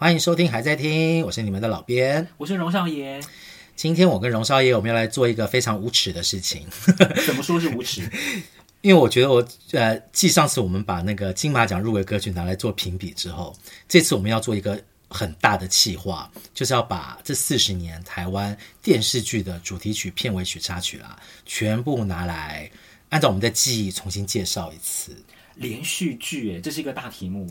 欢迎收听，还在听，我是你们的老编，我是荣少爷。今天我跟荣少爷，我们要来做一个非常无耻的事情。怎么说是无耻？因为我觉得我呃，继上次我们把那个金马奖入围歌曲拿来做评比之后，这次我们要做一个很大的企划，就是要把这四十年台湾电视剧的主题曲、片尾曲、插曲啦，全部拿来按照我们的记忆重新介绍一次。连续剧，诶，这是一个大题目。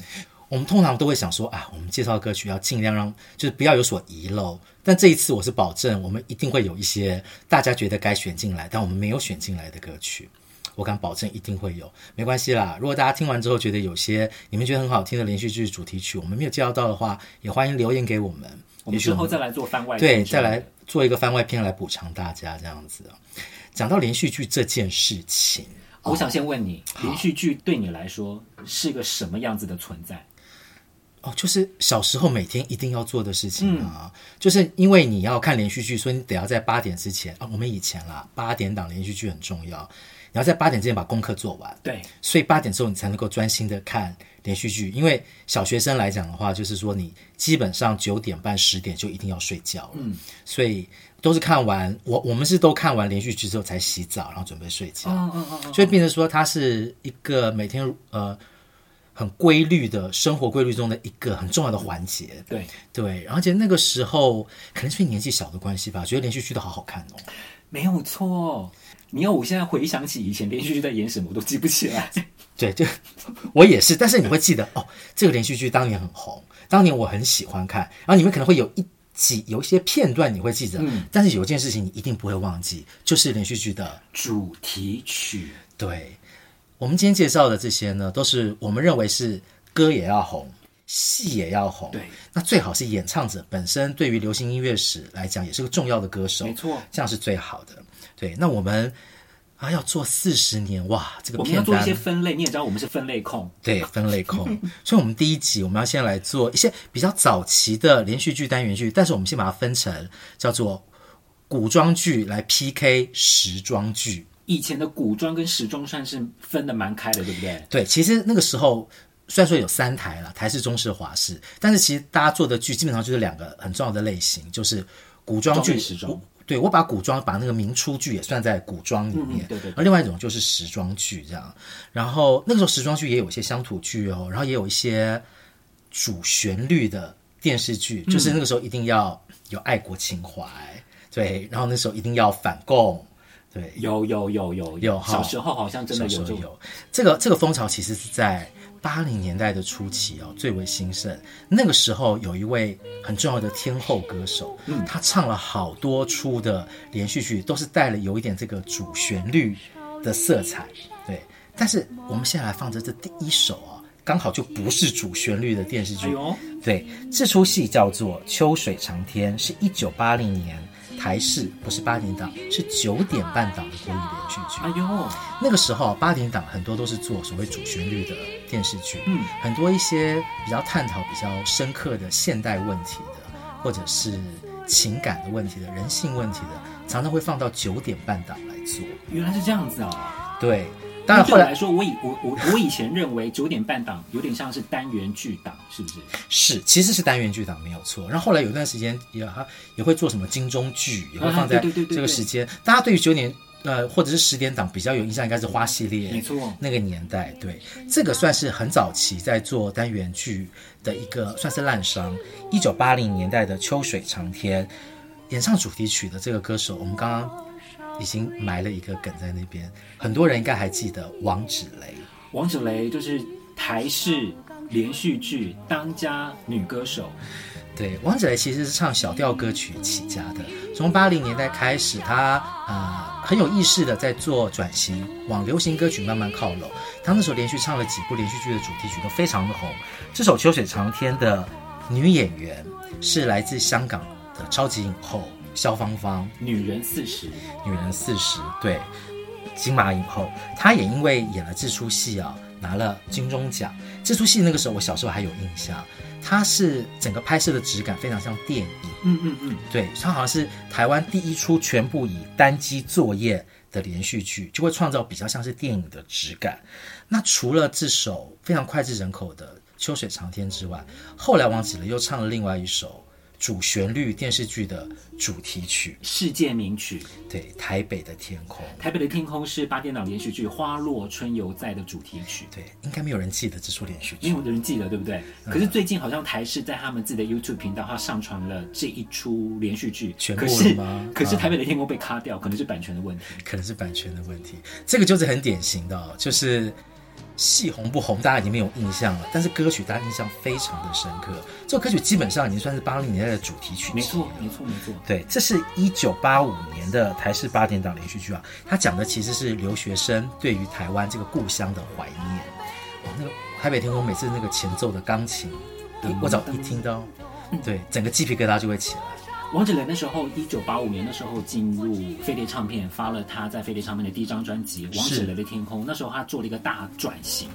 我们通常都会想说啊，我们介绍歌曲要尽量让，就是不要有所遗漏。但这一次我是保证，我们一定会有一些大家觉得该选进来，但我们没有选进来的歌曲。我敢保证一定会有，没关系啦。如果大家听完之后觉得有些你们觉得很好听的连续剧主题曲，我们没有介绍到的话，也欢迎留言给我们。我们之后再来做番外篇，对，再来做一个番外篇来补偿大家这样子。讲到连续剧这件事情，我想先问你，连续剧对你来说是个什么样子的存在？哦，就是小时候每天一定要做的事情啊，嗯、就是因为你要看连续剧，所以你得要在八点之前啊。我们以前啦，八点档连续剧很重要，你要在八点之前把功课做完。对，所以八点之后你才能够专心的看连续剧。因为小学生来讲的话，就是说你基本上九点半、十点就一定要睡觉了。嗯，所以都是看完我我们是都看完连续剧之后才洗澡，然后准备睡觉。嗯嗯嗯，所以变成说它是一个每天呃。很规律的生活规律中的一个很重要的环节，对对，而且那个时候可能是年纪小的关系吧，觉得连续剧都好好看哦。没有错，你要我现在回想起以前连续剧在演什么，我都记不起来。对，就 我也是，但是你会记得哦，这个连续剧当年很红，当年我很喜欢看，然后你们可能会有一几有一些片段你会记得，嗯，但是有一件事情你一定不会忘记，就是连续剧的主题曲，对。我们今天介绍的这些呢，都是我们认为是歌也要红，戏也要红。对，那最好是演唱者本身对于流行音乐史来讲也是个重要的歌手。没错，这样是最好的。对，那我们啊要做四十年哇，这个我们要做一些分类。你也知道我们是分类控，对，分类控。所以，我们第一集我们要先来做一些比较早期的连续剧单元剧，但是我们先把它分成叫做古装剧来 PK 时装剧。以前的古装跟时装算是分的蛮开的，对不对？对，其实那个时候虽然说有三台了，台式、中式、华式，但是其实大家做的剧基本上就是两个很重要的类型，就是古装剧、时装。对，我把古装把那个明初剧也算在古装里面，嗯、对，对对。而另外一种就是时装剧这样，然后那个时候时装剧也有一些乡土剧哦，然后也有一些主旋律的电视剧，就是那个时候一定要有爱国情怀，嗯、对，然后那时候一定要反共。对，有有有有有，小时候好像真的有有，有这个这个风潮，其实是在八零年代的初期哦，最为兴盛。那个时候有一位很重要的天后歌手，嗯，他唱了好多出的连续剧，都是带了有一点这个主旋律的色彩。对，但是我们现在来放着这第一首啊，刚好就不是主旋律的电视剧。哎，对，这出戏叫做《秋水长天》，是一九八零年。台视不是八点档，是九点半档的国语连续剧。哎呦，那个时候八点档很多都是做所谓主旋律的电视剧，嗯，很多一些比较探讨比较深刻的现代问题的，或者是情感的问题的、人性问题的，常常会放到九点半档来做。原来是这样子啊！对。当然，后来说，我以我我我以前认为九点半档有点像是单元剧档，是不是？是，其实是单元剧档没有错。然后后来有段时间也哈也会做什么金钟剧，也会放在这个时间。大家对于九点呃或者是十点档比较有印象，应该是花系列，没错，那个年代对这个算是很早期在做单元剧的一个算是滥觴。一九八零年代的《秋水长天》演唱主题曲的这个歌手，我们刚刚。已经埋了一个梗在那边，很多人应该还记得王芷蕾。王芷蕾就是台式连续剧当家女歌手。对，王芷蕾其实是唱小调歌曲起家的，从八零年代开始，她啊、呃、很有意识的在做转型，往流行歌曲慢慢靠拢。她那时候连续唱了几部连续剧的主题曲，都非常的红。这首《秋水长天》的女演员是来自香港的超级影后。萧芳芳，女人四十，女人四十，对，金马影后，她也因为演了这出戏啊，拿了金钟奖。这出戏那个时候我小时候还有印象，它是整个拍摄的质感非常像电影，嗯嗯嗯，对，它好像是台湾第一出全部以单机作业的连续剧，就会创造比较像是电影的质感。那除了这首非常脍炙人口的秋水长天》之外，后来王子了又唱了另外一首。主旋律电视剧的主题曲，世界名曲，对，台北的天空。台北的天空是八点档连续剧《花落春犹在》的主题曲。对，应该没有人记得这出连续剧，没有人记得，对不对？嗯、可是最近好像台视在他们自己的 YouTube 频道，它上传了这一出连续剧，全部了吗？可是，可是台北的天空被卡掉，可能是版权的问题，可能是版权的问题。这个就是很典型的、哦，就是。戏红不红，大家已经没有印象了。但是歌曲大家印象非常的深刻。这首歌曲基本上已经算是八零年代的主题曲。没错，没错，没错。对，这是一九八五年的台视八点档连续剧啊。它讲的其实是留学生对于台湾这个故乡的怀念。哦，那个台北天空，每次那个前奏的钢琴，我只要一听到，对，整个鸡皮疙瘩就会起来。王子雷那时候，一九八五年的时候进入飞碟唱片，发了他在飞碟唱片的第一张专辑《王子雷的天空》。那时候他做了一个大转型，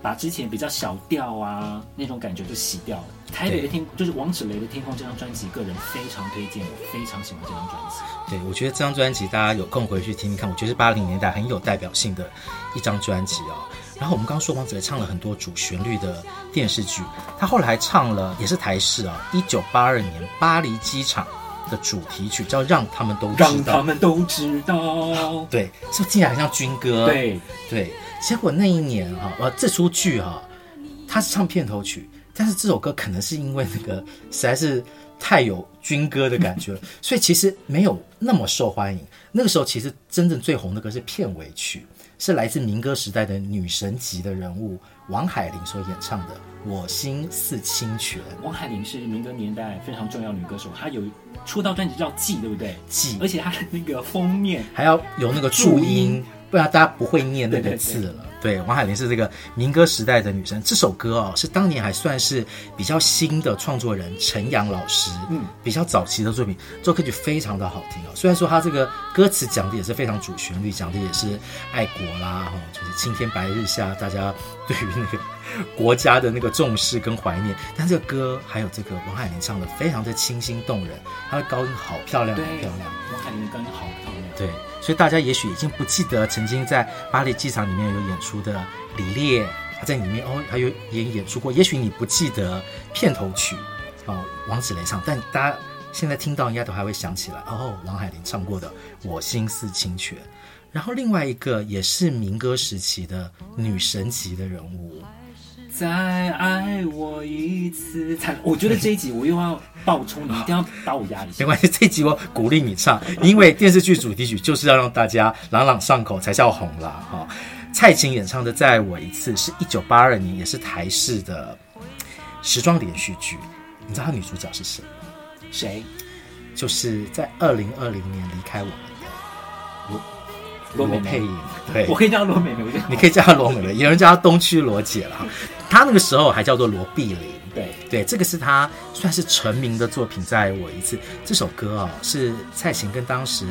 把之前比较小调啊那种感觉就洗掉了。台北的天就是王子雷的天空这张专辑，个人非常推荐，我非常喜欢这张专辑。对，我觉得这张专辑大家有空回去听听看，我觉得是八零年代很有代表性的一张专辑哦。然后我们刚刚说王子雷唱了很多主旋律的电视剧，他后来还唱了也是台式啊，一九八二年巴黎机场的主题曲叫《让他们都知道》，让他们都知道。对，是不是听起来很像军歌？对对。结果那一年哈，呃，这出剧哈，他是唱片头曲，但是这首歌可能是因为那个实在是太有军歌的感觉了，所以其实没有那么受欢迎。那个时候其实真正最红的歌是片尾曲。是来自民歌时代的女神级的人物王海玲所演唱的《我心似清泉》。王海玲是民歌年代非常重要女歌手，她有出道专辑叫《记》，对不对？记，而且她的那个封面还要有那个注音，不然大家不会念那个字了。对王海玲是这个民歌时代的女生。这首歌哦，是当年还算是比较新的创作人陈阳老师，嗯，比较早期的作品。这首歌曲非常的好听哦。虽然说他这个歌词讲的也是非常主旋律，讲的也是爱国啦，哈，就是青天白日下，大家对于那个国家的那个重视跟怀念。但这个歌还有这个王海玲唱的非常的清新动人，她的高音好漂亮，好漂亮。王海玲的高音好漂亮。对。所以大家也许已经不记得曾经在巴黎机场里面有演出的李烈，他在里面哦，还有也演出过。也许你不记得片头曲哦，王子雷唱，但大家现在听到应该都还会想起来哦，王海玲唱过的《我心似清泉》。然后另外一个也是民歌时期的女神级的人物。再爱我一次，才我觉得这一集我又要爆冲，你一定要 把我压一下。没关系，这一集我鼓励你唱，因为电视剧主题曲就是要让大家朗朗上口才叫红啦。哈、哦，蔡琴演唱的《再爱我一次》是一九八二年，也是台视的时装连续剧。你知道女主角是谁？谁？就是在二零二零年离开我们的罗。美配音，对，我可以叫她罗美美，你可以叫她罗美美，有人叫她东区罗姐了。她那个时候还叫做罗碧玲，对对，这个是她算是成名的作品。在我一次，这首歌啊、哦，是蔡琴跟当时。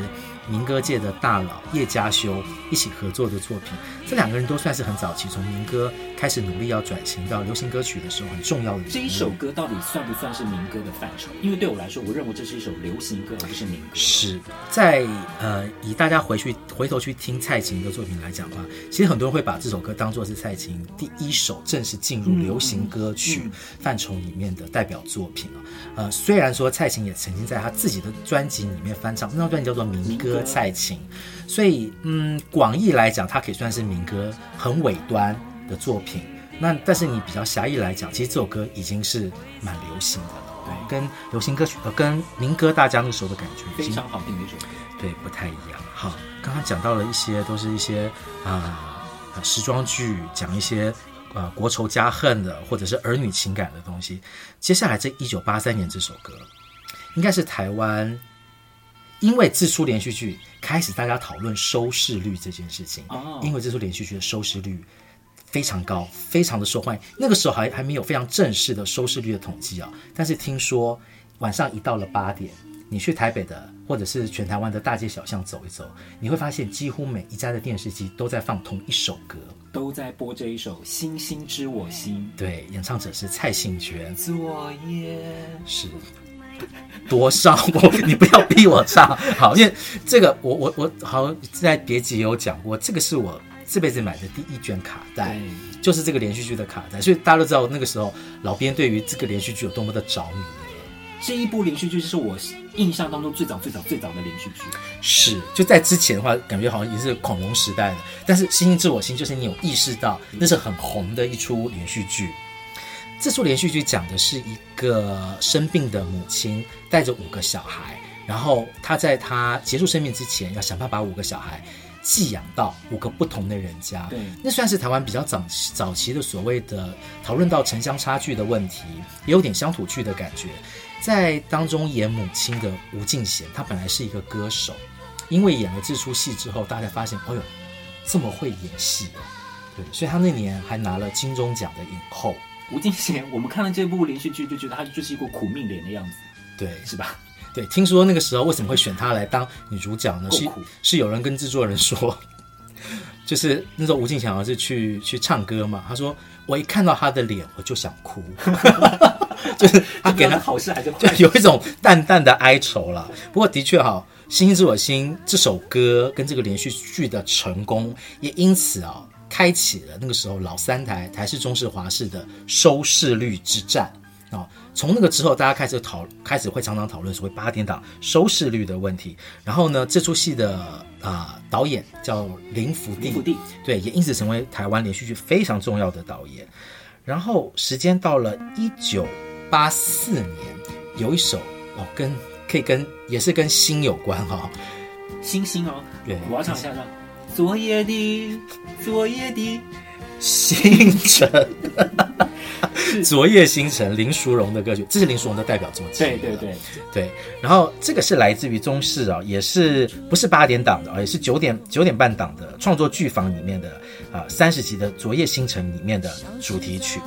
民歌界的大佬叶家修一起合作的作品，这两个人都算是很早期从民歌开始努力要转型到流行歌曲的时候很重要的。这一首歌到底算不算是民歌的范畴？因为对我来说，我认为这是一首流行歌，而不是民歌。是在呃，以大家回去回头去听蔡琴的作品来讲的话，其实很多人会把这首歌当作是蔡琴第一首正式进入流行歌曲范畴里面的代表作品啊。呃，虽然说蔡琴也曾经在她自己的专辑里面翻唱，那张专辑叫做《民歌》。蔡琴，所以嗯，广义来讲，它可以算是民歌很尾端的作品。那但是你比较狭义来讲，其实这首歌已经是蛮流行的了，对，跟流行歌曲呃，跟民歌大家那时候的感觉非常好听的一首歌，对，不太一样。好，刚刚讲到了一些都是一些啊、呃、时装剧，讲一些呃国仇家恨的，或者是儿女情感的东西。接下来这一九八三年这首歌，应该是台湾。因为这出连续剧开始，大家讨论收视率这件事情。哦，因为这出连续剧的收视率非常高，非常的受欢迎。那个时候还还没有非常正式的收视率的统计啊。但是听说晚上一到了八点，你去台北的或者是全台湾的大街小巷走一走，你会发现几乎每一家的电视机都在放同一首歌，都在播这一首《星星知我心》。对，演唱者是蔡幸娟。昨夜是。多少 我你不要逼我唱好，因为这个我我我好像在别集有讲过，这个是我这辈子买的第一卷卡带，就是这个连续剧的卡带，所以大家都知道那个时候老编对于这个连续剧有多么的着迷。这一部连续剧是我印象当中最早最早最早的连续剧，是就在之前的话，感觉好像已经是恐龙时代的。但是《星星知我心》就是你有意识到那是很红的一出连续剧。这出连续剧讲的是一个生病的母亲带着五个小孩，然后她在她结束生命之前要想办法把五个小孩寄养到五个不同的人家。对，那算是台湾比较早早期的所谓的讨论到城乡差距的问题，也有点乡土剧的感觉。在当中演母亲的吴敬贤，他本来是一个歌手，因为演了这出戏之后，大家发现，哎呦，这么会演戏哦，对，所以他那年还拿了金钟奖的影后。吴敬贤，我们看了这部连续剧，就觉得他就是一个苦命脸的样子，对，是吧？对，听说那个时候为什么会选他来当女主角呢？是是有人跟制作人说，就是那时候吴敬贤是去去唱歌嘛，他说我一看到他的脸我就想哭。就是他给他好事还是就有一种淡淡的哀愁了。不过的确哈，《星星知我心》这首歌跟这个连续剧的成功，也因此啊，开启了那个时候老三台台式、中式、华式的收视率之战啊。从那个之后，大家开始讨，开始会常常讨论所谓八点档收视率的问题。然后呢，这出戏的啊、呃、导演叫林福地，林福地对，也因此成为台湾连续剧非常重要的导演。然后时间到了一九八四年，有一首哦，跟可以跟也是跟星有关哈、哦，星星哦，对，我要唱一下，昨夜的昨夜的星辰，昨夜星辰，林淑荣的歌曲，这是林淑荣的代表作，对对对对。然后这个是来自于中视啊，也是不是八点档的啊，也是九点九点半档的创作剧坊里面的啊三十集的《昨夜星辰》里面的主题曲。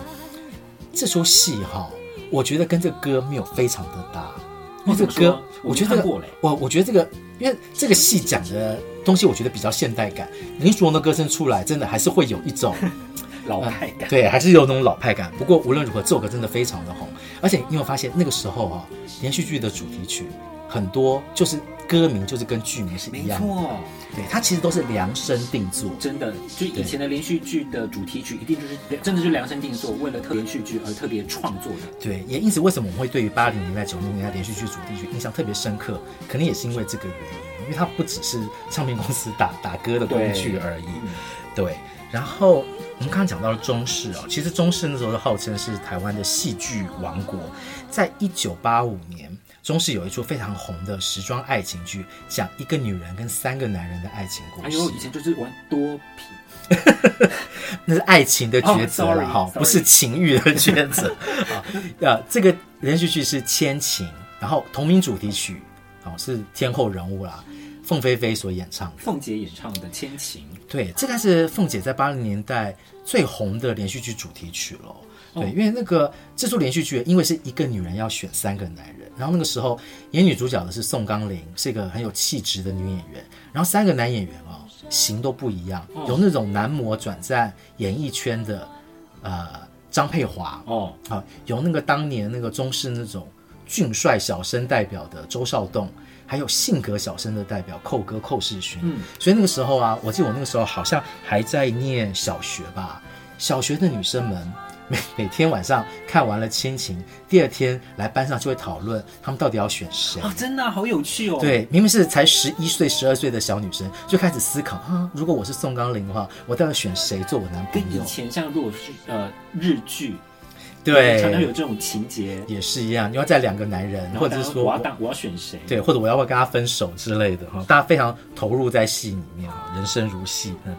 这出戏哈。我觉得跟这个歌没有非常的搭，这个歌，我觉得这个我我觉得这个，因为这个戏讲的东西，我觉得比较现代感。林淑荣的歌声出来，真的还是会有一种 老派感，对，还是有那种老派感。不过无论如何，这首歌真的非常的红，而且你有发现那个时候啊，连续剧的主题曲很多就是。歌名就是跟剧名是一样的，没错，对，它其实都是量身定做，真的。就以前的连续剧的主题曲，一定就是真的是量身定做，为了特连续剧而特别创作的。对，也因此为什么我们会对于八零年代、九零年代连续剧主题曲印象特别深刻，可能也是因为这个原因，因为它不只是唱片公司打打歌的工具而已。对，对，然后我们刚刚讲到了中视啊，其实中视那时候的号称是台湾的戏剧王国，在一九八五年。中视有一出非常红的时装爱情剧，讲一个女人跟三个男人的爱情故事。哎呦，以前就是玩多皮，那是爱情的抉择了哈，不是情欲的抉择啊。啊，这个连续剧是《千情》，然后同名主题曲哦是天后人物啦，凤飞飞所演唱的，凤姐演唱的《千情》。对，这个是凤姐在八零年代最红的连续剧主题曲了。对，因为那个这出连续剧，因为是一个女人要选三个男人。然后那个时候演女主角的是宋钢龄，是一个很有气质的女演员。然后三个男演员哦，型都不一样，有那种男模转战演艺圈的，呃，张佩华哦，啊，有那个当年那个中式那种俊帅小生代表的周少栋，还有性格小生的代表寇哥寇世勋。嗯，所以那个时候啊，我记得我那个时候好像还在念小学吧，小学的女生们。每每天晚上看完了《千情》，第二天来班上就会讨论他们到底要选谁啊！真的、啊、好有趣哦。对，明明是才十一岁、十二岁的小女生，就开始思考啊，如果我是宋刚龄的话，我到底选谁做我男朋友？跟以前像如果是呃日剧，对，常常有这种情节，也是一样。你要在两个男人，或者是说我要当我要选谁？对，或者我要不要跟他分手之类的哈，大家非常投入在戏里面，人生如戏，嗯。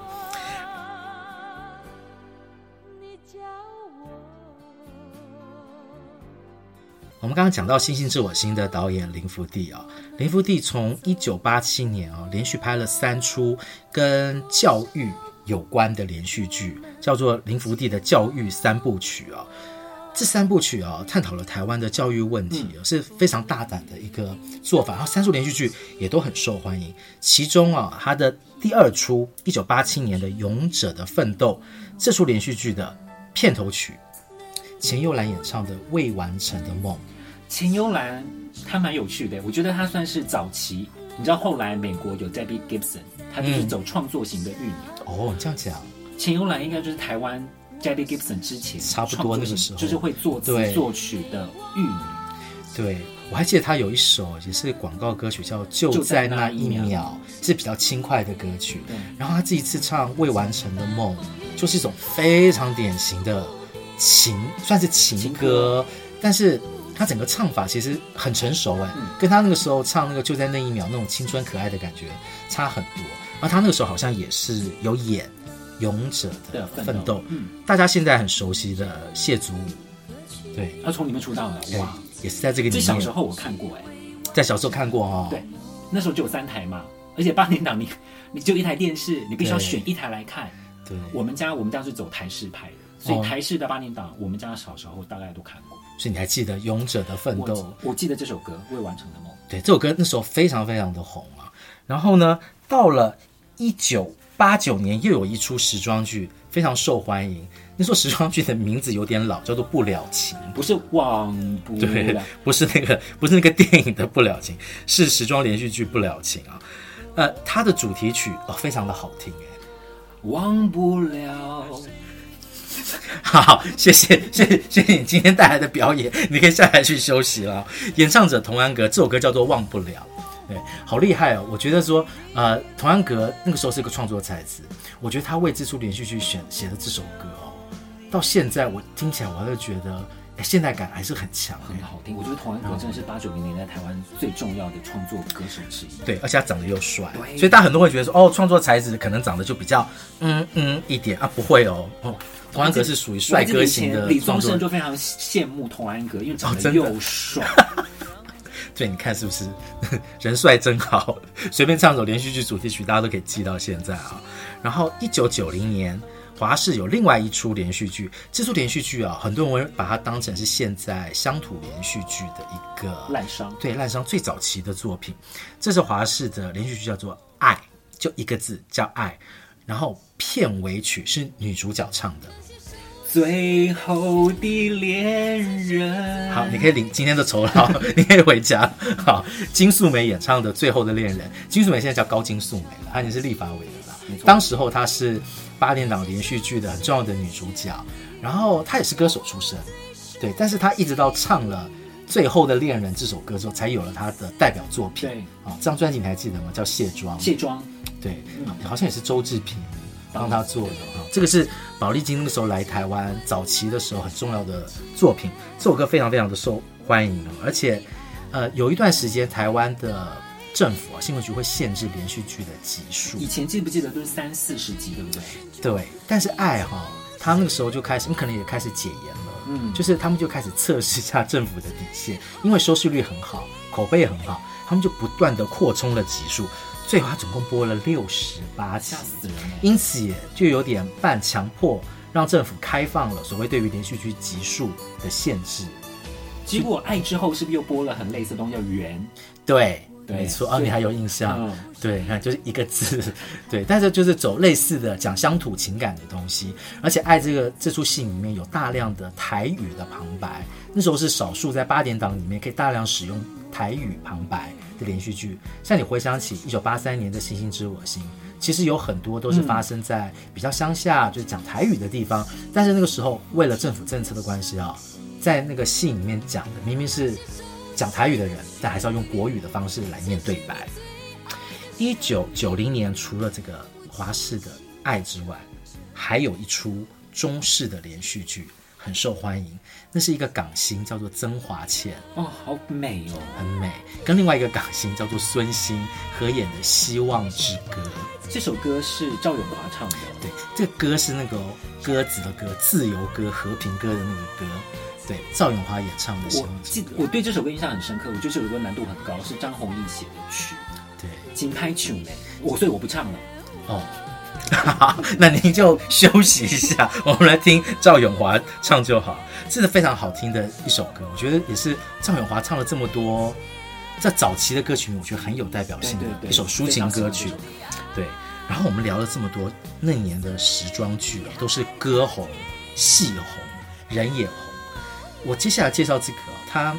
我们刚刚讲到《星星知我心》的导演林福地啊，林福地从一九八七年啊连续拍了三出跟教育有关的连续剧，叫做林福地的教育三部曲啊。这三部曲啊，探讨了台湾的教育问题，是非常大胆的一个做法。然后三出连续剧也都很受欢迎。其中啊，他的第二出一九八七年的《勇者的奋斗》这出连续剧的片头曲。钱幽兰演唱的《未完成的梦》，钱幽兰她蛮有趣的，我觉得她算是早期你知道后来美国有 Debbie Gibson，她就是走创作型的玉女。哦，这样讲，钱悠兰应该就是台湾 Debbie Gibson 之前差不多那个时候，就是会作词作曲的玉女。对，我还记得她有一首也是广告歌曲，叫《就在那一秒》，是比较轻快的歌曲。然后她这一次唱《未完成的梦》，就是一种非常典型的情，算是情歌，但是。他整个唱法其实很成熟哎，嗯、跟他那个时候唱那个就在那一秒那种青春可爱的感觉差很多。然后他那个时候好像也是有演《勇者的奋斗》，嗯，大家现在很熟悉的谢祖武，对，他从里面出道的，哇，也是在这个里面。小时候我看过哎，在小时候看过哦。对，那时候就有三台嘛，而且八点档你你就一台电视，你必须要选一台来看。对，我们家我们家是走台式派的，所以台式的八点档，我们家小时候大概都看过。所以你还记得《勇者的奋斗》？我记得这首歌《未完成的梦》。对，这首歌那时候非常非常的红啊。然后呢，到了一九八九年，又有一出时装剧非常受欢迎。那时候时装剧的名字有点老，叫做《不了情》，不是忘不了，对，不是那个，不是那个电影的《不了情》，是时装连续剧《不了情》啊。呃，它的主题曲哦，非常的好听哎，忘不了。好，好，谢谢，谢谢，谢谢你今天带来的表演，你可以下来去休息了。演唱者童安格，这首歌叫做《忘不了》，对，好厉害哦！我觉得说，呃，童安格那个时候是一个创作才子，我觉得他为这出连续剧选写的这首歌哦，到现在我听起来，我还是觉得。现代感还是很强，很好听。我觉得童安格真的是八九零年代台湾最重要的创作歌手之一。对，而且他长得又帅，所以大家很多人会觉得说，哦，创作才子可能长得就比较嗯嗯一点啊，不会哦。哦，童安格是属于帅哥型的。李宗盛就非常羡慕童安格，因为长得又帅。哦、对，你看是不是人帅真好？随便唱首连续剧主题曲，大家都可以记到现在啊。然后一九九零年。华视有另外一出连续剧，这出连续剧啊，很多人会把它当成是现在乡土连续剧的一个烂商，对，烂商最早期的作品。这是华视的连续剧，叫做《爱》，就一个字叫“爱”。然后片尾曲是女主角唱的，《最后的恋人》。好，你可以领今天的酬劳，你可以回家。好，金素梅演唱的《最后的恋人》，金素梅现在叫高金素梅了，她已经是立法委员了。错当时候她是。八点档连续剧的很重要的女主角，然后她也是歌手出身，对，但是她一直到唱了《最后的恋人》这首歌之后，才有了她的代表作品。对，啊，这张专辑你还记得吗？叫《卸妆》。卸妆，对，好像也是周志平帮他做的啊。这个是宝丽金那个时候来台湾早期的时候很重要的作品，这首歌非常非常的受欢迎，而且，呃，有一段时间台湾的。政府啊，新闻局会限制连续剧的集数。以前记不记得都是三四十集，对不对？对。但是爱哈，他那个时候就开始，你可能也开始解严了。嗯，就是他们就开始测试一下政府的底线，因为收视率很好，口碑也很好，他们就不断的扩充了集数。最后他总共播了六十八集，吓死人了。因此也就有点半强迫让政府开放了所谓对于连续剧集数的限制。结果爱之后是不是又播了很类似的东西叫缘？对。没错哦，你还有印象？嗯、对，你看就是一个字，对，但是就是走类似的讲乡土情感的东西，而且爱这个这出戏里面有大量的台语的旁白，那时候是少数在八点档里面可以大量使用台语旁白的连续剧。像你回想起一九八三年的《星星知我心》，其实有很多都是发生在比较乡下，就是讲台语的地方，但是那个时候为了政府政策的关系啊，在那个戏里面讲的明明是。讲台语的人，但还是要用国语的方式来念对白。一九九零年，除了这个华视的《爱》之外，还有一出中视的连续剧很受欢迎，那是一个港星叫做曾华倩哦，好美哦，很美。跟另外一个港星叫做孙兴合演的《希望之歌》，这首歌是赵咏华唱的。对，这个歌是那个鸽子的歌，自由歌、和平歌的那个歌。对，赵咏华演唱的时候，我记得我对这首歌印象很深刻。我觉得这首歌难度很高，是张弘毅写的曲。对，金拍曲呢，我所以我不唱了。哦，那您就休息一下，我们来听赵咏华唱就好。这是非常好听的一首歌，我觉得也是赵咏华唱了这么多在早期的歌曲我觉得很有代表性的一首抒情歌曲。对，然后我们聊了这么多那年的时装剧，都是歌红、戏红、人也红。我接下来介绍这个，他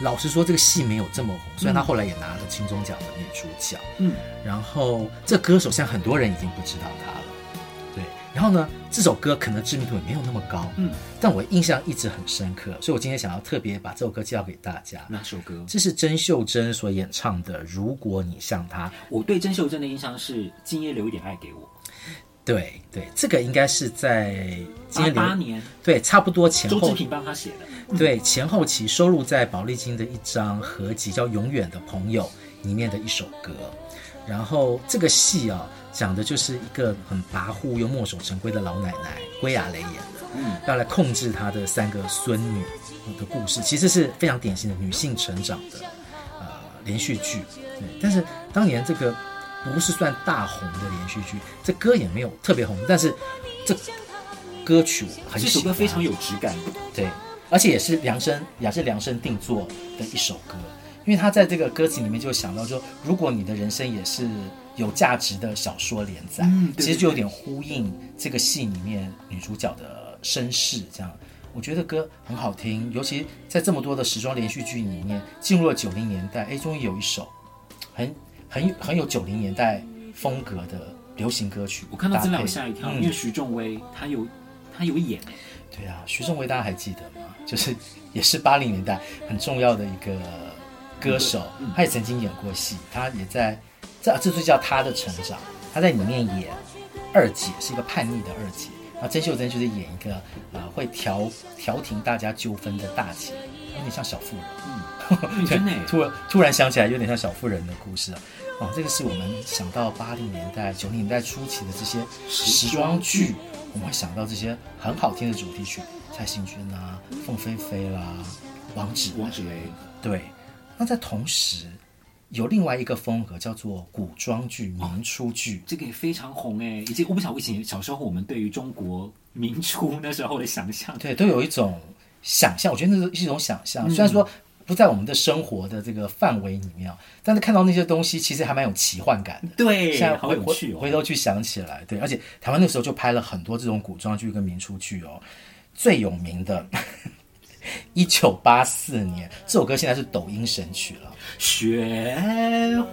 老实说，这个戏没有这么红，虽然他后来也拿了金钟奖的女主角。嗯，然后这歌手现在很多人已经不知道他了。对，然后呢，这首歌可能知名度也没有那么高。嗯，但我印象一直很深刻，所以我今天想要特别把这首歌介绍给大家。哪首歌？这是甄秀珍所演唱的《如果你像他》。我对甄秀珍的印象是今夜留一点爱给我。对对，这个应该是在八八年，对，差不多前后。周志平帮他写的。嗯、对，前后期收录在宝丽金的一张合集叫《永远的朋友》里面的一首歌。然后这个戏啊，讲的就是一个很跋扈又墨守成规的老奶奶，归亚蕾演的，嗯，要来控制她的三个孙女的故事，其实是非常典型的女性成长的呃连续剧。对，但是当年这个。不是算大红的连续剧，这歌也没有特别红，但是这歌曲很这首歌非常有质感，对，而且也是量身也是量身定做的一首歌，因为他在这个歌词里面就想到说，如果你的人生也是有价值的小说连载，嗯，其实就有点呼应这个戏里面女主角的身世，这样，我觉得歌很好听，尤其在这么多的时装连续剧里面，进入了九零年代，哎，终于有一首很。很很有九零年代风格的流行歌曲，我看到资料吓一跳，嗯、因为徐仲威他有他有演。对啊，徐仲威大家还记得吗？就是也是八零年代很重要的一个歌手，嗯、他也曾经演过戏，他也在这这就叫他的成长，他在里面演二姐，是一个叛逆的二姐，然后曾秀珍就是演一个呃会调调停大家纠纷的大姐，有点像小妇人，嗯，真的突然突然想起来有点像小妇人的故事啊。哦，这个是我们想到八零年代、九零年代初期的这些时装剧，我们会想到这些很好听的主题曲，蔡幸娟啊、凤飞飞啦、王芷王芷蕾。对，那在同时有另外一个风格叫做古装剧、民初剧，这个也非常红哎。以及我不晓得以前小时候我们对于中国民初那时候的想象，对，都有一种想象。我觉得那是一种想象，嗯、虽然说。不在我们的生活的这个范围里面，但是看到那些东西，其实还蛮有奇幻感的。对，现在回好有趣哦。回头去想起来，对，而且台湾那时候就拍了很多这种古装剧跟民初剧哦，最有名的。一九八四年，这首歌现在是抖音神曲了。雪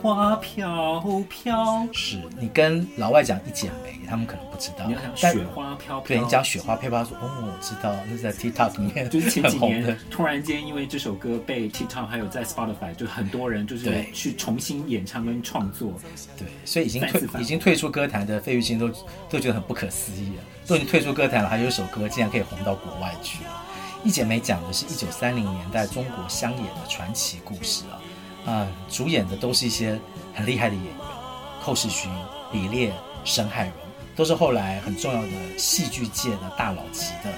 花飘飘，是你跟老外讲一剪梅，他们可能不知道。你要讲雪花飘飘，对，你讲雪花飘飘，说哦，我知道，那是在 TikTok 里面就是前几年突然间因为这首歌被 TikTok 还有在 Spotify 就很多人就是去重新演唱跟创作。对，所以已经退已经退出歌坛的费玉清都都觉得很不可思议了，都已经退出歌坛了，还有一首歌竟然可以红到国外去了。一姐妹讲的是一九三零年代中国乡野的传奇故事啊，啊、嗯，主演的都是一些很厉害的演员，寇世勋、李烈、沈海荣，都是后来很重要的戏剧界的大佬级的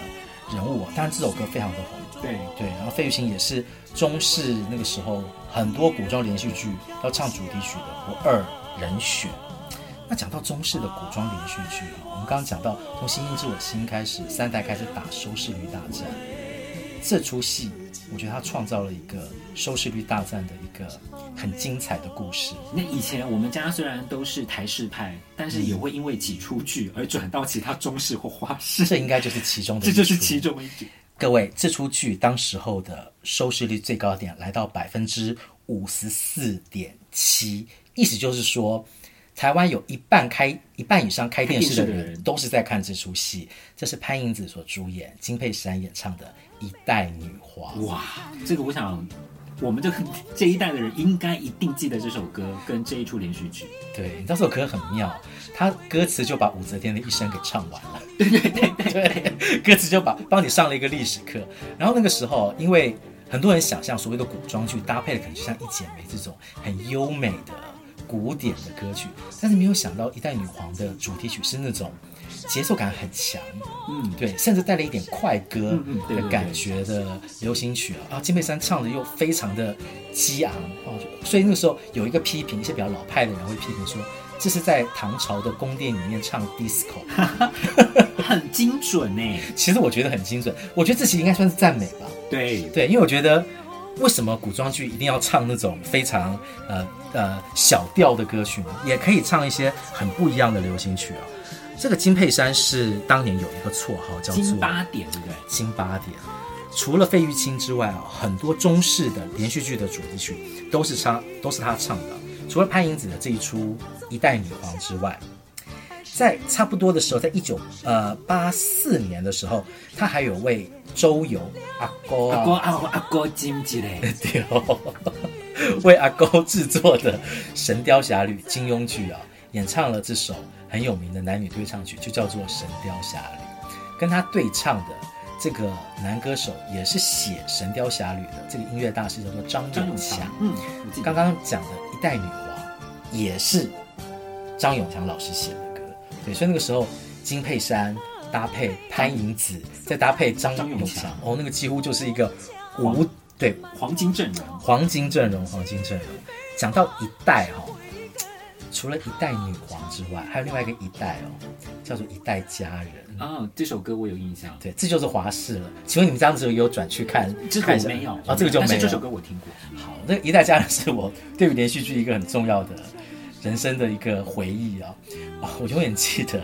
人物。当然，这首歌非常的红，对对。然后费玉清也是中式那个时候很多古装连续剧要唱主题曲的不二人选。那讲到中式的古装连续剧啊，我们刚刚讲到从《星星之我心》开始，三代开始打收视率大战。这出戏，我觉得它创造了一个收视率大战的一个很精彩的故事。那以前我们家虽然都是台式派，但是也会因为几出剧而转到其他中式或花式。这应该就是其中的，这就是其中一点。各位，这出剧当时候的收视率最高点来到百分之五十四点七，意思就是说，台湾有一半开一半以上开电视的人都是在看这出戏。这是潘迎紫所主演，金佩珊演唱的。一代女皇哇，这个我想，我们这个 这一代的人应该一定记得这首歌跟这一出连续剧。对，你知道这首歌很妙，它歌词就把武则天的一生给唱完了。对对对对，对，歌词就把帮你上了一个历史课。然后那个时候，因为很多人想象所谓的古装剧搭配的可能就像《一剪梅》这种很优美的古典的歌曲，但是没有想到《一代女皇》的主题曲是那种。节奏感很强，嗯，对，甚至带了一点快歌的感觉的流行曲啊，金佩珊唱的又非常的激昂哦，所以那个时候有一个批评，一些比较老派的人会批评说，这是在唐朝的宫殿里面唱 disco，很精准呢。其实我觉得很精准，我觉得这其实应该算是赞美吧。对对，因为我觉得为什么古装剧一定要唱那种非常呃呃小调的歌曲呢？也可以唱一些很不一样的流行曲啊。这个金佩珊是当年有一个绰号叫做“金八点”，对不对？金八点，除了费玉清之外啊，很多中式的连续剧的主题曲都是唱，都是他唱的。除了潘迎紫的这一出《一代女皇》之外，在差不多的时候，在一九呃八四年的时候，他还有为周游阿哥阿哥阿阿哥金吉嘞，对哦，为阿哥制作的《神雕侠侣》金庸剧啊，演唱了这首很有名的男女对唱曲，就叫做《神雕侠侣》。跟他对唱的这个男歌手也是写《神雕侠侣》的这个音乐大师，叫做张永强。嗯，刚刚讲的一代女王也是张永强老师写的歌。对，所以那个时候金佩珊搭配潘迎紫，再搭配张永强，哦，那个几乎就是一个无对黄金阵容，黄金阵容，黄金阵容。讲到一代哈、哦，除了一代女皇之外，还有另外一个一代哦，叫做一代佳人啊、哦。这首歌我有印象，对，这就是华视了。请问你们这样子有有转去看？这个没有啊，这个就没有。这首歌我听过。好，那一代佳人是我对于连续剧一个很重要的。人生的一个回忆啊，哦，我永远记得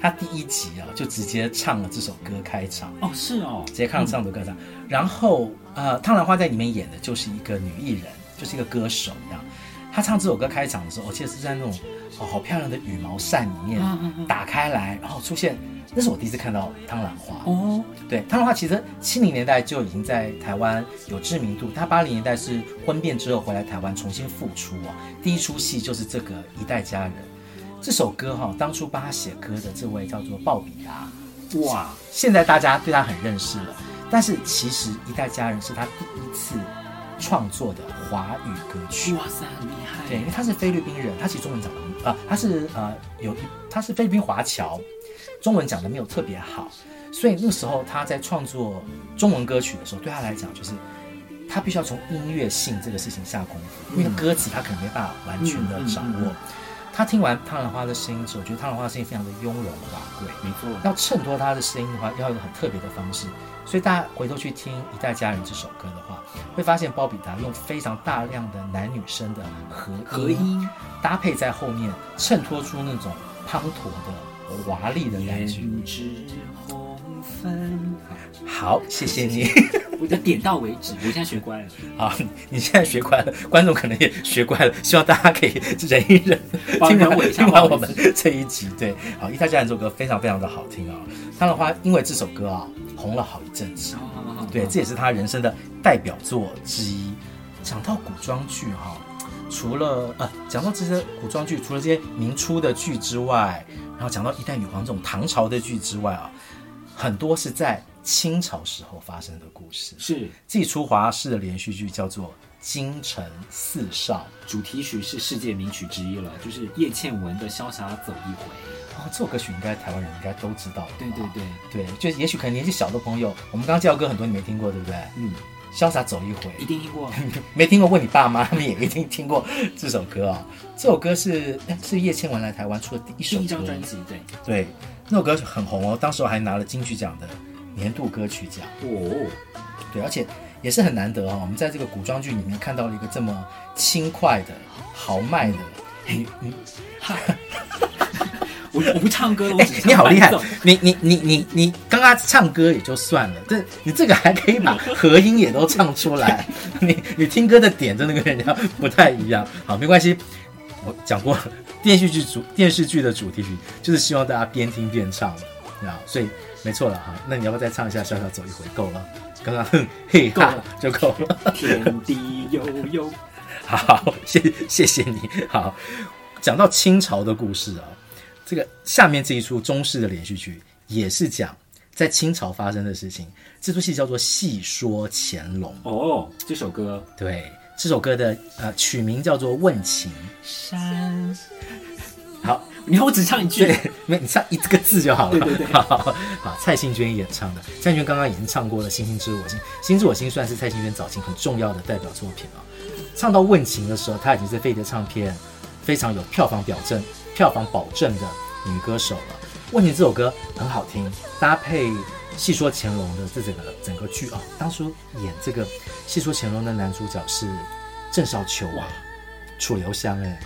他第一集啊，就直接唱了这首歌开场哦，是哦，直接唱这首歌开场。嗯、然后呃，汤兰花在里面演的就是一个女艺人，就是一个歌手一样。她唱这首歌开场的时候，我记得是在那种哦好漂亮的羽毛扇里面打开来，然后出现。那是我第一次看到汤兰花。哦，对，汤兰花其实七零年代就已经在台湾有知名度，他八零年代是婚变之后回来台湾重新复出啊，第一出戏就是这个《一代佳人》这首歌哈，当初帮他写歌的这位叫做鲍比达，哇，现在大家对他很认识了，但是其实《一代佳人》是他第一次创作的华语歌曲，哇塞，很厉害，对，因为他是菲律宾人，他其实中文讲的啊，他是呃有一他是菲律宾华侨。中文讲的没有特别好，所以那时候他在创作中文歌曲的时候，对他来讲就是他必须要从音乐性这个事情下功夫，因为歌词他可能没办法完全的掌握。嗯嗯嗯嗯、他听完汤兰花的声音之后，我觉得汤兰花的声音非常的雍容华贵，没错。要衬托他的声音的话，要有很特别的方式。所以大家回头去听《一代佳人》这首歌的话，会发现鲍比达用非常大量的男女生的合合音搭配在后面，衬托出那种滂沱的。华丽的感觉。好，谢谢你。我就点到为止。我现在学乖了。好，你现在学乖了，观众可能也学乖了。希望大家可以忍一忍，听完我听完我们 这一集。对，好，《一代佳人》这首歌非常非常的好听啊。他的话因为这首歌啊红了好一阵子。对，这也是他人生的代表作之一。讲到古装剧哈，除了呃，讲到这些古装剧，除了这些明初的剧之外。然后讲到一代女皇这种唐朝的剧之外啊，很多是在清朝时候发生的故事。是这一出华氏的连续剧叫做《京城四少》，主题曲是世界名曲之一了，就是叶倩文的《潇洒走一回》。哦，这首歌曲应该台湾人应该都知道。对对对对，就也许可能年纪小的朋友，我们刚刚介绍歌很多你没听过，对不对？嗯。潇洒走一回，一定听过。没听过？问你爸妈，他们也一定听过这首歌啊、哦。这首歌是是叶倩文来台湾出的第一首歌，第一张专辑。对对，那首歌很红哦，当时还拿了金曲奖的年度歌曲奖哦。对，而且也是很难得哦。我们在这个古装剧里面看到了一个这么轻快的、豪迈的，嗯嗯 我我不唱歌，哎、欸，你好厉害！你你你你你刚刚唱歌也就算了，这你这个还可以把和音也都唱出来。你你听歌的点真的跟人家不太一样。好，没关系，我讲过了，电视剧主电视剧的主题曲就是希望大家边听边唱，啊，所以没错了哈。那你要不要再唱一下《小小走一回》？够了，刚刚 嘿够了就够了。天地悠悠，好，谢谢谢你。好，讲到清朝的故事啊。这个下面这一出中式的连续剧也是讲在清朝发生的事情。这出戏叫做《戏说乾隆》哦。这首歌对，这首歌的呃曲名叫做《问情山》。好，你看我只唱一句，没你唱一个字就好了。对对对，好，好，蔡幸娟演唱的。蔡幸娟刚刚已经唱过了《星星知我心》，《星星知我心》算是蔡幸娟早期很重要的代表作品啊。唱到《问情》的时候，她已经是飞碟唱片非常有票房表证。票房保证的女歌手了。问情这首歌很好听，搭配《戏说乾隆》的这整个整个剧哦。当初演这个《戏说乾隆》的男主角是郑少秋啊，楚留香哎。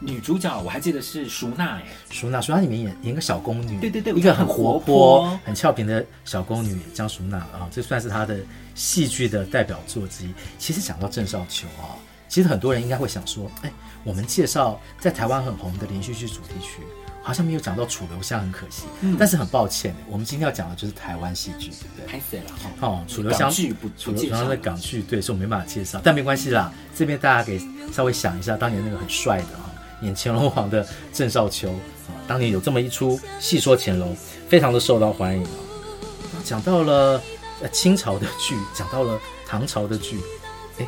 女主角我还记得是淑娜哎，淑娜，淑娜里面演演一个小宫女，对对对，一个很活泼、很，俏皮的小宫女江淑娜啊，这算是她的戏剧的代表作之一。其实讲到郑少秋啊，其实很多人应该会想说，哎，我们介绍在台湾很红的连续剧主题曲。好像没有讲到楚留香，很可惜。嗯，但是很抱歉，我们今天要讲的就是台湾戏剧，对不对？拍死了哈！哦，楚留香剧不楚留香的港剧，对，所以我没办法介绍，但没关系啦。这边大家可以稍微想一下，当年那个很帅的哈，演乾隆皇的郑少秋啊，当年有这么一出戏说乾隆，非常的受到欢迎啊。讲到了呃清朝的剧，讲到了唐朝的剧，哎，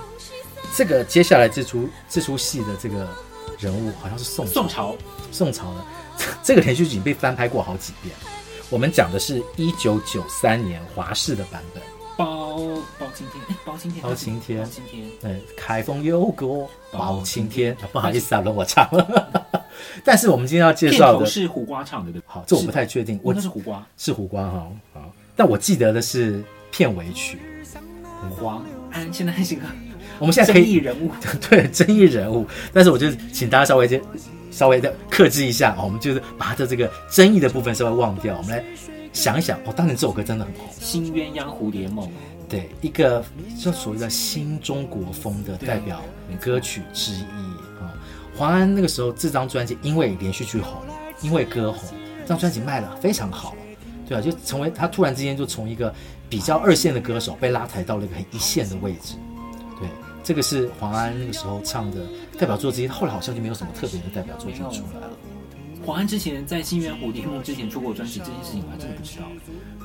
这个接下来这出这出戏的这个人物好像是宋宋朝宋朝的。这个连续剧已经被翻拍过好几遍。我们讲的是一九九三年华视的版本。包包青天，哎，包青天，包青天，包青天，哎，开封有个包青天，不好意思啊，轮我唱了。但是我们今天要介绍的是胡瓜唱的，对吧？好，这我不太确定。我那是胡瓜，是胡瓜哈。好，但我记得的是片尾曲。黄安，现在还行啊。我们现在可以争议人物，对，争议人物。但是我就请大家稍微先。稍微的克制一下，我们就是把它的这个争议的部分稍微忘掉，我们来想一想哦，当年这首歌真的很红，《新鸳鸯蝴蝶梦》对，一个就所谓的新中国风的代表歌曲之一啊。黄安那个时候这张专辑因为连续剧红，因为歌红，这张专辑卖了非常好，对啊，就成为他突然之间就从一个比较二线的歌手被拉抬到了一个很一线的位置，对。这个是黄安那个时候唱的代表作之一，后来好像就没有什么特别的代表作品出来了。黄安之前在《新鸳蝴蝶梦》之前出过专辑，这件事情我还真的不知道。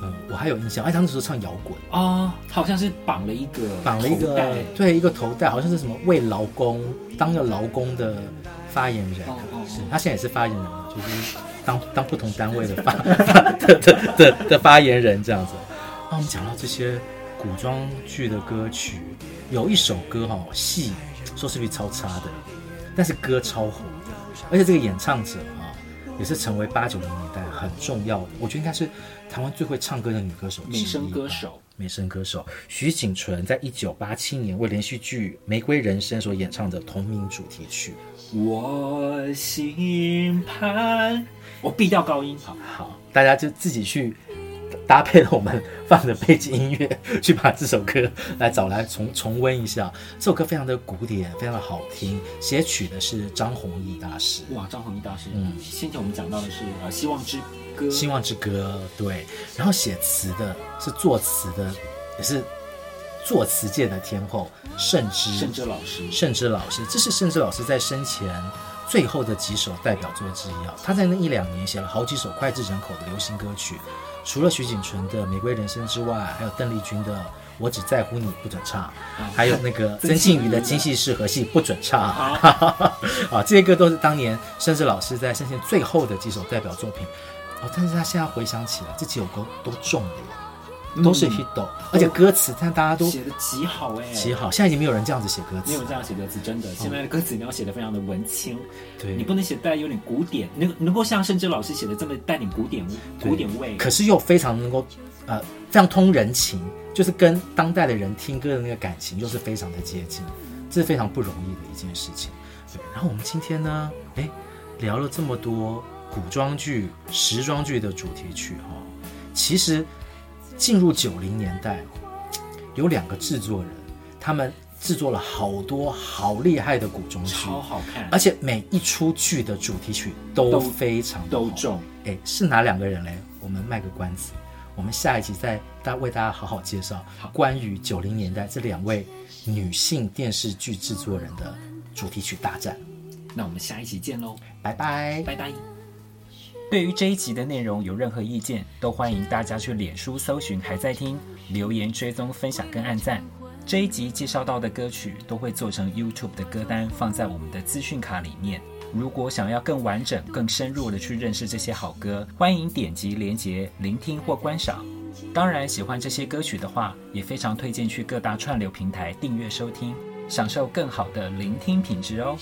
嗯，我还有印象，哎，他那时候唱摇滚啊，他好像是绑了一个绑了一个对一个头带，好像是什么为劳工当个劳工的发言人。哦哦，是他现在也是发言人，就是当当不同单位的发的的的的发言人这样子。啊，我们讲到这些古装剧的歌曲。有一首歌哈，戏收视率超差的，但是歌超红的，而且这个演唱者啊，也是成为八九零年代很重要的，我觉得应该是台湾最会唱歌的女歌手。美声歌手，美声歌手徐锦纯在一九八七年为连续剧《玫瑰人生》所演唱的同名主题曲。我心盼，我必掉高音，好好，大家就自己去。搭配了我们放的背景音乐，去把这首歌来找来重重温一下。这首歌非常的古典，非常的好听。写曲的是张弘毅大师。哇，张弘毅大师。嗯，先前我们讲到的是呃《希望之歌》。希望之歌，对。然后写词的是作词的，也是作词界的天后盛之。盛之老师。盛之老师，这是盛之老师在生前最后的几首代表作之一啊。他在那一两年写了好几首脍炙人口的流行歌曲。除了徐锦纯的《玫瑰人生》之外，还有邓丽君的《我只在乎你》不准唱，还有那个 曾庆瑜的《京戏是何戏》不准唱。啊，这些歌都是当年甚至老师在生前最后的几首代表作品。哦，但是他现在回想起来，这几首歌都中了。都是 hit，而且歌词，但大家都写的极好哎，极好。现在已经没有人这样子写歌词，没有这样写歌词，真的。现在的歌词你要写的非常的文青，对，你不能写带有点古典，能能够像甚至老师写的这么带点古典古典味，可是又非常能够呃非常通人情，就是跟当代的人听歌的那个感情又是非常的接近，这是非常不容易的一件事情。对，然后我们今天呢，哎，聊了这么多古装剧、时装剧的主题曲哈，其实。进入九零年代，有两个制作人，他们制作了好多好厉害的古装剧，超好看，而且每一出剧的主题曲都非常的都重。哎，是哪两个人嘞？我们卖个关子，我们下一集再大为大家好好介绍关于九零年代这两位女性电视剧制作人的主题曲大战。那我们下一集见喽，拜拜，拜拜。对于这一集的内容有任何意见，都欢迎大家去脸书搜寻“还在听”，留言追踪、分享跟按赞。这一集介绍到的歌曲都会做成 YouTube 的歌单，放在我们的资讯卡里面。如果想要更完整、更深入的去认识这些好歌，欢迎点击连结聆听或观赏。当然，喜欢这些歌曲的话，也非常推荐去各大串流平台订阅收听，享受更好的聆听品质哦。